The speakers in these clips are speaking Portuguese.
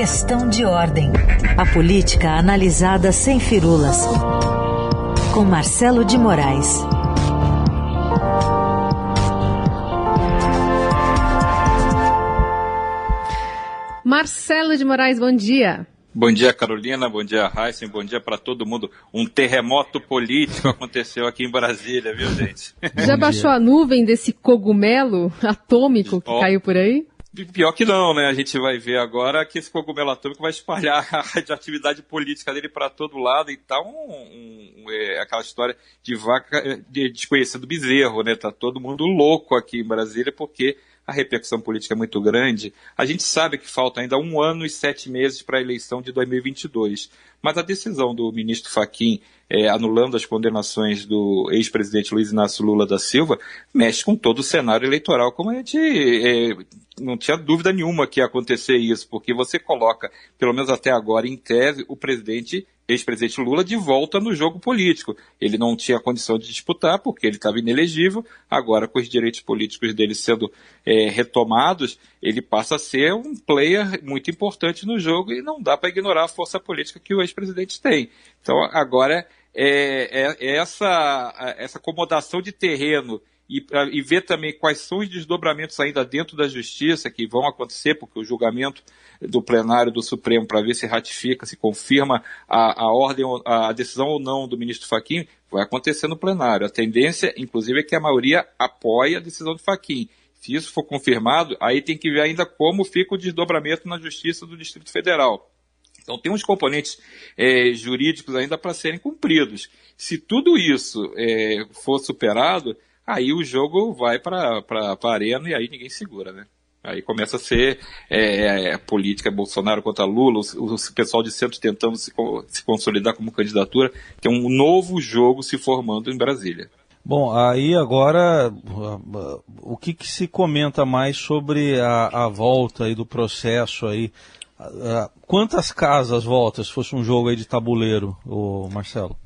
Questão de ordem. A política analisada sem firulas. Com Marcelo de Moraes. Marcelo de Moraes, bom dia. Bom dia, Carolina. Bom dia, Heisen. Bom dia para todo mundo. Um terremoto político aconteceu aqui em Brasília, viu, gente? Já baixou a nuvem desse cogumelo atômico que oh, caiu por aí? Pior que não, né? A gente vai ver agora que esse cogumelo atômico vai espalhar a radioatividade política dele para todo lado e tá um, um, é, aquela história de vaca de, desconhecendo bezerro, né? Tá todo mundo louco aqui em Brasília porque a repercussão política é muito grande. A gente sabe que falta ainda um ano e sete meses para a eleição de 2022. Mas a decisão do ministro Faquim é, anulando as condenações do ex-presidente Luiz Inácio Lula da Silva mexe com todo o cenário eleitoral, como a gente é, não tinha dúvida nenhuma que ia acontecer isso, porque você coloca, pelo menos até agora, em tese, o presidente ex-presidente Lula de volta no jogo político. Ele não tinha condição de disputar porque ele estava inelegível. Agora, com os direitos políticos dele sendo é, retomados, ele passa a ser um player muito importante no jogo e não dá para ignorar a força política que o ex-presidente tem. Então, agora é, é, é essa, essa acomodação de terreno e, e ver também quais são os desdobramentos ainda dentro da justiça que vão acontecer, porque o julgamento do plenário do Supremo para ver se ratifica, se confirma a, a ordem, a decisão ou não do ministro Faquim, vai acontecer no plenário. A tendência, inclusive, é que a maioria apoie a decisão do Faquim. Se isso for confirmado, aí tem que ver ainda como fica o desdobramento na Justiça do Distrito Federal. Então tem uns componentes é, jurídicos ainda para serem cumpridos. Se tudo isso é, for superado, aí o jogo vai para a arena e aí ninguém segura, né? Aí começa a ser é, é, política Bolsonaro contra Lula, o, o, pessoal de centro tentando se, se consolidar como candidatura, tem um novo jogo se formando em Brasília. Bom, aí agora o que, que se comenta mais sobre a, a volta aí do processo aí? Quantas casas volta se fosse um jogo aí de tabuleiro, o Marcelo?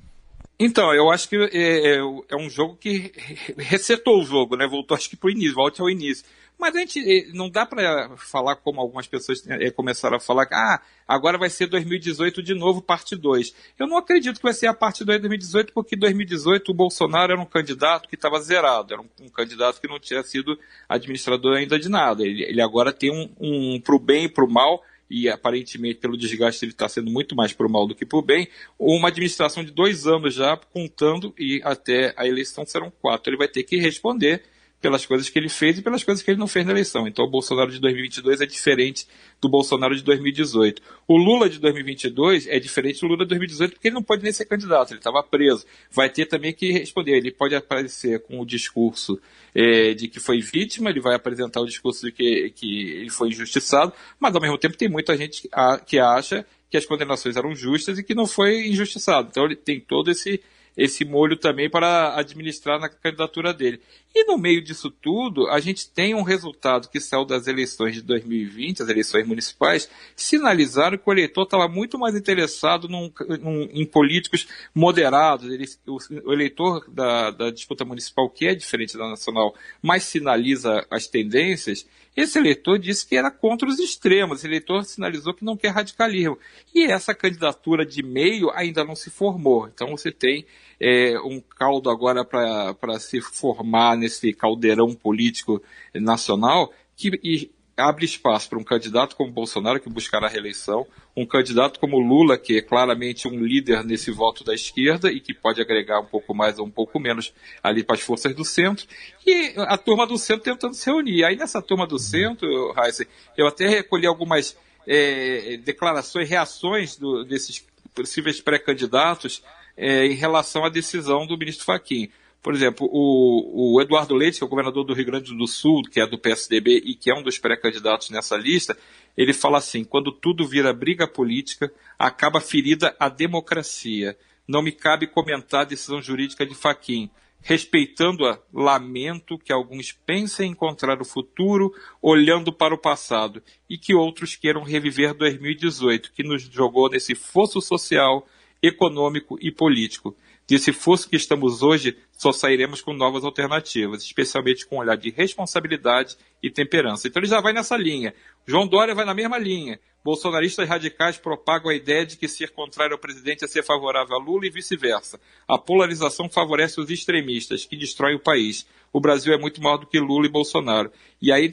Então, eu acho que é, é, é, um jogo que resetou o jogo, né? Voltou acho que para o início, volte ao início. Mas a gente é, não dá para falar como algumas pessoas é, começaram a falar ah, agora vai ser 2018 de novo, parte 2. Eu não acredito que vai ser a parte 2 de 2018, porque em 2018 o Bolsonaro era um candidato que estava zerado, era um, um, candidato que não tinha sido administrador ainda de nada. Ele, ele agora tem um, um para o bem e para o mal, e aparentemente pelo desgaste ele está sendo muito mais o mal do que o bem, uma administração de dois anos já contando e até a eleição serão quatro. Ele vai ter que responder pelas coisas que ele fez e pelas coisas que ele não fez na eleição. Então o Bolsonaro de 2022 é diferente do Bolsonaro de 2018. O Lula de 2022 é diferente do Lula de 2018 porque ele não pode nem ser candidato, ele estava preso. Vai ter também que responder. Ele pode aparecer com o discurso é, de que foi vítima, ele vai apresentar o discurso de que, que ele foi injustiçado, mas ao mesmo tempo tem muita gente que acha que as condenações eram justas e que não foi injustiçado. Então ele tem todo esse esse molho também para administrar na candidatura dele. E no meio disso tudo, a gente tem um resultado que saiu das eleições de 2020, as eleições municipais, sinalizaram que o eleitor estava muito mais interessado num, num, em políticos moderados. Ele, o, o, eleitor da, da disputa municipal, que é diferente da nacional, mais sinaliza as tendências, esse eleitor disse que era contra os extremos, esse eleitor sinalizou que não quer radicalismo. E essa candidatura de meio ainda não se formou. Então você tem é, um caldo agora para se formar nesse caldeirão político nacional que abre espaço para um candidato como Bolsonaro, que buscará a reeleição, um candidato como Lula, que é claramente um líder nesse voto da esquerda e que pode agregar um pouco mais ou um pouco menos ali para as forças do centro, e a turma do centro tentando se reunir. Aí nessa turma do centro, Heisen, eu até recolhi algumas é, declarações, reações do, desses possíveis pré-candidatos é, em relação à decisão do ministro Fachin. Por exemplo, o, o, Eduardo Leite, que é o governador do Rio Grande do Sul, que é do PSDB e que é um dos pré-candidatos nessa lista, ele fala assim: quando tudo vira briga política, acaba ferida a democracia. Não me cabe comentar a decisão jurídica de Faquim. Respeitando-a, lamento que alguns pensem encontrar o futuro olhando para o passado e que outros queiram reviver 2018, que nos jogou nesse fosso social, econômico e político. Desse fosso que estamos hoje, só sairemos com novas alternativas, especialmente com um olhar de responsabilidade e temperança. Então ele já vai nessa linha. João Dória vai na mesma linha. Bolsonaristas radicais propagam a ideia de que ser contrário ao presidente é ser favorável a Lula e vice-versa. A polarização favorece os extremistas, que destroem o país. O Brasil é muito maior do que Lula e Bolsonaro. E aí,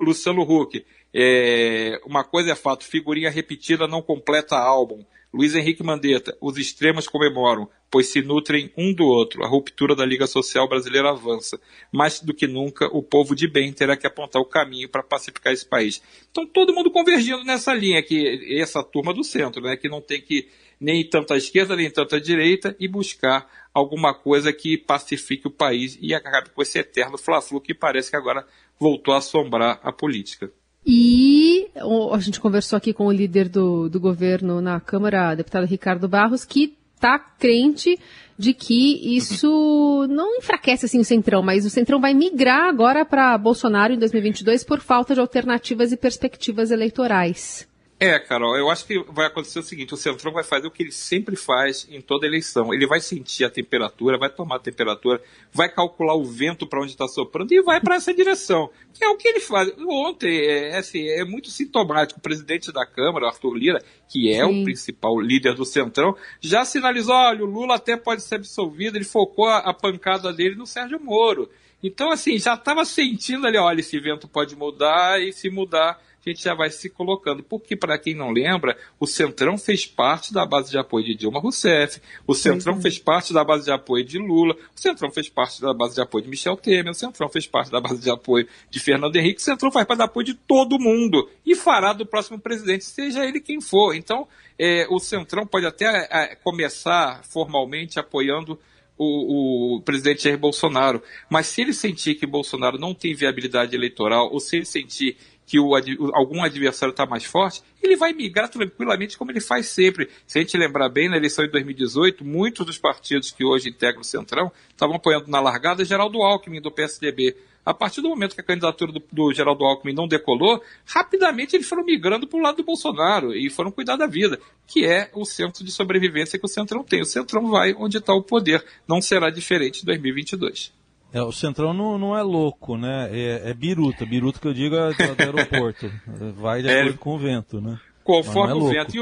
Luciano Huck, é, uma coisa é fato, figurinha repetida não completa álbum. Luiz Henrique Mandetta, os extremos comemoram, pois se nutrem um do outro. A ruptura da Liga Social Brasileira avança. Mais do que nunca, o povo de bem terá que apontar o caminho para pacificar esse país. Então, todo mundo convergindo nessa linha, que essa turma do centro, né, que não tem que nem tanto à esquerda, nem tanto à direita, e buscar alguma coisa que pacifique o país e acabe com esse eterno fla-flu que parece que agora voltou a assombrar a política. E a gente conversou aqui com o líder do, do governo na Câmara, deputado Ricardo Barros, que está crente de que isso não enfraquece assim o Centrão, mas o Centrão vai migrar agora para Bolsonaro em 2022 por falta de alternativas e perspectivas eleitorais. É, Carol, eu acho que vai acontecer o seguinte: o Centrão vai fazer o que ele sempre faz em toda eleição. Ele vai sentir a temperatura, vai tomar a temperatura, vai calcular o vento para onde está soprando e vai para essa direção. Que é o que ele faz. Ontem, é, é, assim, é muito sintomático. O presidente da Câmara, Arthur Lira, que é Sim. o principal líder do Centrão, já sinalizou: olha, o Lula até pode ser absolvido. Ele focou a, a pancada dele no Sérgio Moro. Então, assim, já estava sentindo ali: olha, esse vento pode mudar e se mudar a gente já vai se colocando. Porque, para quem não lembra, o Centrão fez parte da base de apoio de Dilma Rousseff, o Centrão é. fez parte da base de apoio de Lula, o Centrão fez parte da base de apoio de Michel Temer, o Centrão fez parte da base de apoio de Fernando Henrique, o Centrão faz parte do apoio de todo mundo e fará do próximo presidente, seja ele quem for. Então, é, o Centrão pode até é, começar formalmente apoiando o, o, presidente Jair Bolsonaro. Mas se ele sentir que Bolsonaro não tem viabilidade eleitoral, ou se ele sentir que o, algum adversário está mais forte, ele vai migrar tranquilamente como ele faz sempre. Se a gente lembrar bem, na eleição de 2018, muitos dos partidos que hoje integram o Centrão estavam apoiando na largada Geraldo Alckmin, do PSDB. A partir do momento que a candidatura do, do Geraldo Alckmin não decolou, rapidamente eles foram migrando para o lado do Bolsonaro e foram cuidar da vida, que é o centro de sobrevivência que o Centrão tem. O Centrão vai onde está o poder. Não será diferente em 2022. É, o Centrão não, não é louco, né? É, é biruta. Biruta que eu digo é do, do aeroporto. Vai de é. acordo é, com o vento, né? Conforme é o vento.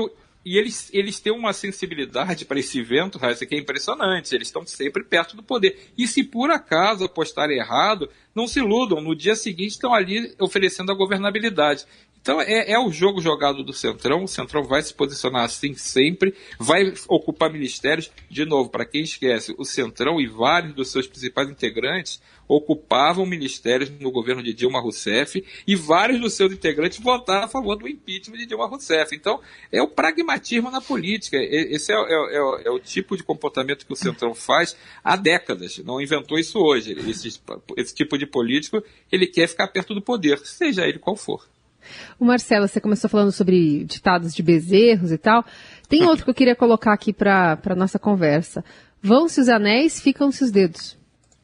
E, e, eles, eles têm uma sensibilidade para esse vento, Raíssa, que é impressionante. Eles estão sempre perto do poder. E se por acaso apostarem errado, não se iludam. No dia seguinte estão ali oferecendo a governabilidade. Então é, é, o jogo jogado do Centrão. O Centrão vai se posicionar assim sempre, vai ocupar ministérios. De novo, para quem esquece, o Centrão e vários dos seus principais integrantes ocupavam ministérios no governo de Dilma Rousseff e vários dos seus integrantes votaram a favor do impeachment de Dilma Rousseff. Então é o pragmatismo na política. Esse é, é, é, é o tipo de comportamento que o Centrão faz há décadas. Não inventou isso hoje. Esse, esse tipo de político ele quer ficar perto do poder, seja ele qual for. O Marcelo, você começou falando sobre ditados de bezerros e tal. Tem outro que eu queria colocar aqui para a nossa conversa. Vão-se os anéis, ficam-se os dedos.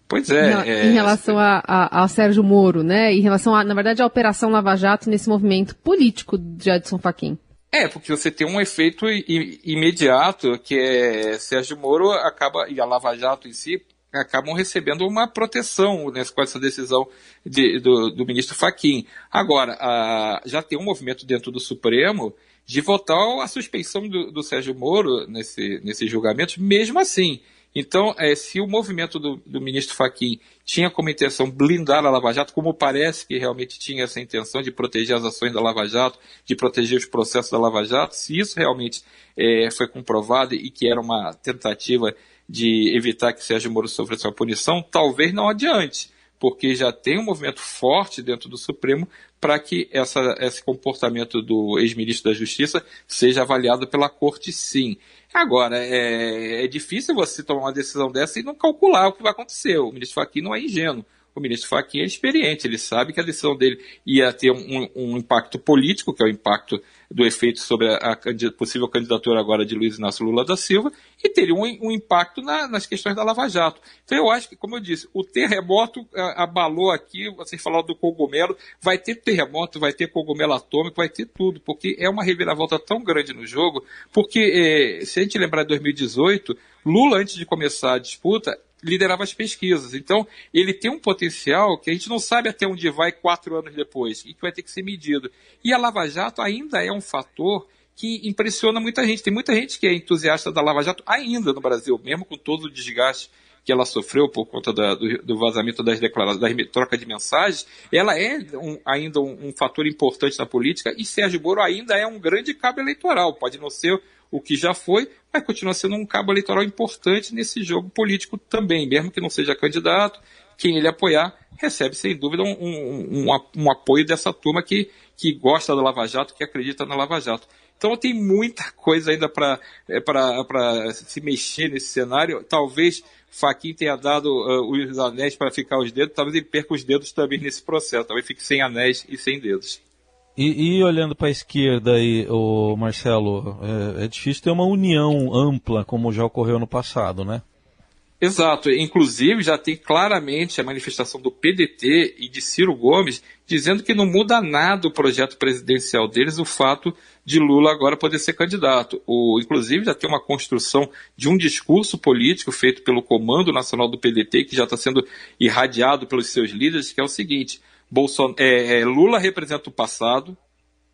Pois é. Em, é, em relação a, a, a, Sérgio Moro, né? Em relação, a, na verdade, à Operação Lava Jato nesse movimento político de Edson Fachin. É, porque você tem um efeito imediato, que é Sérgio Moro acaba, e a Lava Jato em si, acabam recebendo uma proteção né, com essa decisão de, do, do, ministro Faquim. Agora, a, já tem um movimento dentro do Supremo de votar a suspeição do, do Sérgio Moro nesse, nesse julgamento, mesmo assim. Então, é, se o movimento do, do ministro Faquim tinha como intenção blindar a Lava Jato, como parece que realmente tinha essa intenção de proteger as ações da Lava Jato, de proteger os processos da Lava Jato, se isso realmente é, foi comprovado e que era uma tentativa de evitar que Sérgio Moro sofresse uma punição, talvez não adiante, porque já tem um movimento forte dentro do Supremo para que essa, esse comportamento do ex-ministro da Justiça seja avaliado pela Corte sim. Agora, é, é, difícil você tomar uma decisão dessa e não calcular o que vai acontecer. O ministro Fachin não é ingênuo. O ministro Fachin é experiente, ele sabe que a decisão dele ia ter um, um impacto político, que é o impacto do efeito sobre a, a possível candidatura agora de Luiz Inácio Lula da Silva, e teria um, um impacto na, nas questões da Lava Jato. Então eu acho que, como eu disse, o terremoto a, abalou aqui, vocês falaram do cogumelo, vai ter terremoto, vai ter cogumelo atômico, vai ter tudo, porque é uma reviravolta tão grande no jogo, porque eh, se a gente lembrar de 2018, Lula, antes de começar a disputa, liderava as pesquisas. Então, ele tem um potencial que a gente não sabe até onde vai quatro anos depois e que vai ter que ser medido. E a Lava Jato ainda é um fator que impressiona muita gente. Tem muita gente que é entusiasta da Lava Jato ainda no Brasil, mesmo com todo o desgaste que ela sofreu por conta da, do, do, vazamento das declarações, da troca de mensagens, ela é um, ainda um, um, fator importante na política e Sérgio Moro ainda é um grande cabo eleitoral. Pode não ser o que já foi, mas continua sendo um cabo eleitoral importante nesse jogo político também, mesmo que não seja candidato, quem ele apoiar recebe sem dúvida um, um, apoio dessa turma que, que gosta da Lava Jato, que acredita na Lava Jato. Então tem muita coisa ainda para é, se mexer nesse cenário. Talvez Faquin tenha dado uh, os anéis para ficar os dedos, talvez ele perca os dedos também nesse processo, talvez fique sem anéis e sem dedos. E, e olhando para a esquerda aí, o Marcelo, é, é, difícil ter uma união ampla como já ocorreu no passado, né? Exato. Inclusive já tem claramente a manifestação do PDT e de Ciro Gomes dizendo que não muda nada o projeto presidencial deles o fato de Lula agora poder ser candidato. O, inclusive já tem uma construção de um discurso político feito pelo Comando Nacional do PDT que já está sendo irradiado pelos seus líderes, que é o seguinte: Bolson é, é, Lula representa o passado,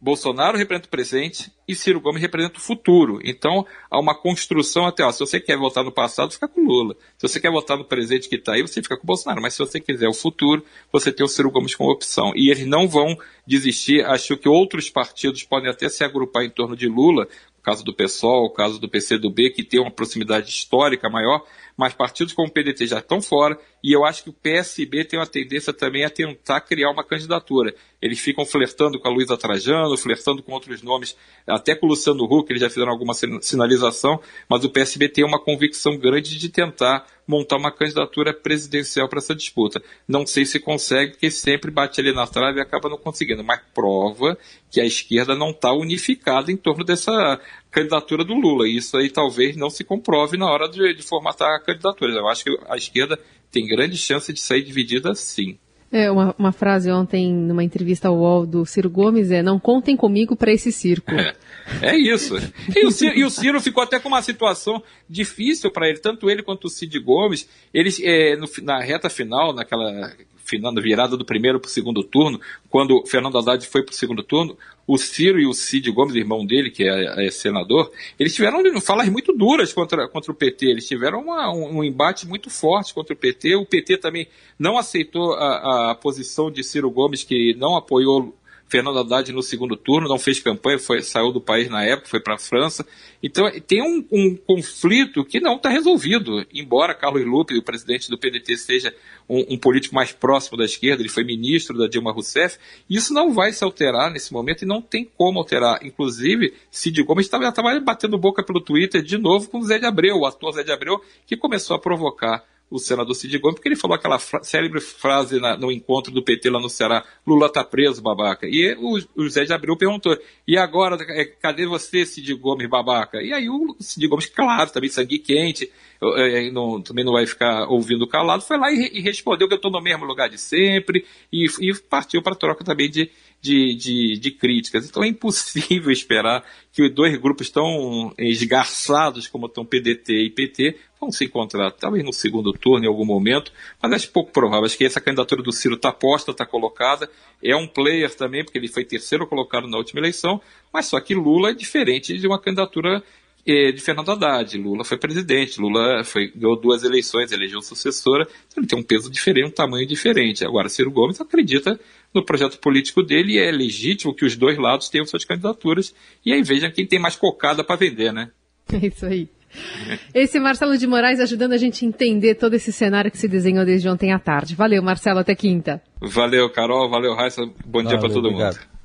Bolsonaro representa o presente e Ciro Gomes representa o futuro. Então, há uma construção até, ó, se você quer votar no passado, fica com Lula. Se você quer votar no presente que está aí, você fica com Bolsonaro. Mas se você quiser o futuro, você tem o Ciro Gomes como opção. E eles não vão desistir. Acho que outros partidos podem até se agrupar em torno de Lula, o caso do PSOL, o caso do PCdoB, que tem uma proximidade histórica maior, mas partidos como o PDT já estão fora, e eu acho que o PSB tem uma tendência também a tentar criar uma candidatura. Eles ficam flertando com a Luísa Trajano, flertando com outros nomes, até com o Luciano Huck, eles já fizeram alguma sinalização, mas o PSB tem uma convicção grande de tentar montar uma candidatura presidencial para essa disputa. Não sei se consegue, porque sempre bate ali na trave e acaba não conseguindo, mas prova que a esquerda não está unificada em torno dessa candidatura do Lula. E isso aí talvez não se comprove na hora de, de formatar a candidatura. Eu acho que a esquerda tem grande chance de sair dividida sim. É, uma, uma, frase ontem numa entrevista ao UOL do Ciro Gomes é: Não contem comigo para esse circo. É, é isso. E o, Ciro, e o, Ciro, ficou até com uma situação difícil para ele, tanto ele quanto o Cid Gomes. Eles, é, no, na reta final, naquela final, virada do primeiro para o segundo turno, quando Fernando Haddad foi para o segundo turno, o Ciro e o Cid Gomes, irmão dele, que é, é senador, eles tiveram falas muito duras contra, contra o PT, eles tiveram uma, um, um, embate muito forte contra o PT. O PT também não aceitou a, a posição de Ciro Gomes, que não apoiou Fernando Haddad no segundo turno, não fez campanha, foi, saiu do país na época, foi para a França. Então tem um, um conflito que não está resolvido. Embora Carlos Lupe, o presidente do PDT, seja um, um, político mais próximo da esquerda, ele foi ministro da Dilma Rousseff, isso não vai se alterar nesse momento e não tem como alterar. Inclusive, Cid Gomes estava batendo boca pelo Twitter de novo com o Zé de Abreu, o ator Zé de Abreu, que começou a provocar o senador Cid Gomes, porque ele falou aquela fra célebre frase na, no encontro do PT lá no Ceará, Lula tá preso, babaca. E o, o Zé de Abreu perguntou, e agora, é, cadê você, Cid Gomes, babaca? E aí o Cid Gomes, claro, também sangue quente, é, não, também não vai ficar ouvindo calado, foi lá e, e respondeu que eu estou no mesmo lugar de sempre, e, e partiu para troca também de, de, de, de, críticas. Então é impossível esperar que os dois grupos tão esgarçados como estão PDT e PT vão se encontrar, talvez no segundo turno em algum momento, mas acho pouco provável. Acho que essa candidatura do Ciro está posta, está colocada. É um player também, porque ele foi terceiro colocado na última eleição, mas só que Lula é diferente de uma candidatura eh, de Fernando Haddad. Lula foi presidente, Lula foi, ganhou duas eleições, elegeu sucessora, então ele tem um peso diferente, um tamanho diferente. Agora, Ciro Gomes acredita no projeto político dele e é legítimo que os dois lados tenham suas candidaturas. E aí vejam quem tem mais cocada para vender, né? É isso aí. Esse Marcelo de Moraes ajudando a gente a entender todo esse cenário que se desenhou desde ontem à tarde. Valeu, Marcelo, até quinta. Valeu, Carol, valeu, Raíssa. Bom valeu, dia para todo obrigado. mundo.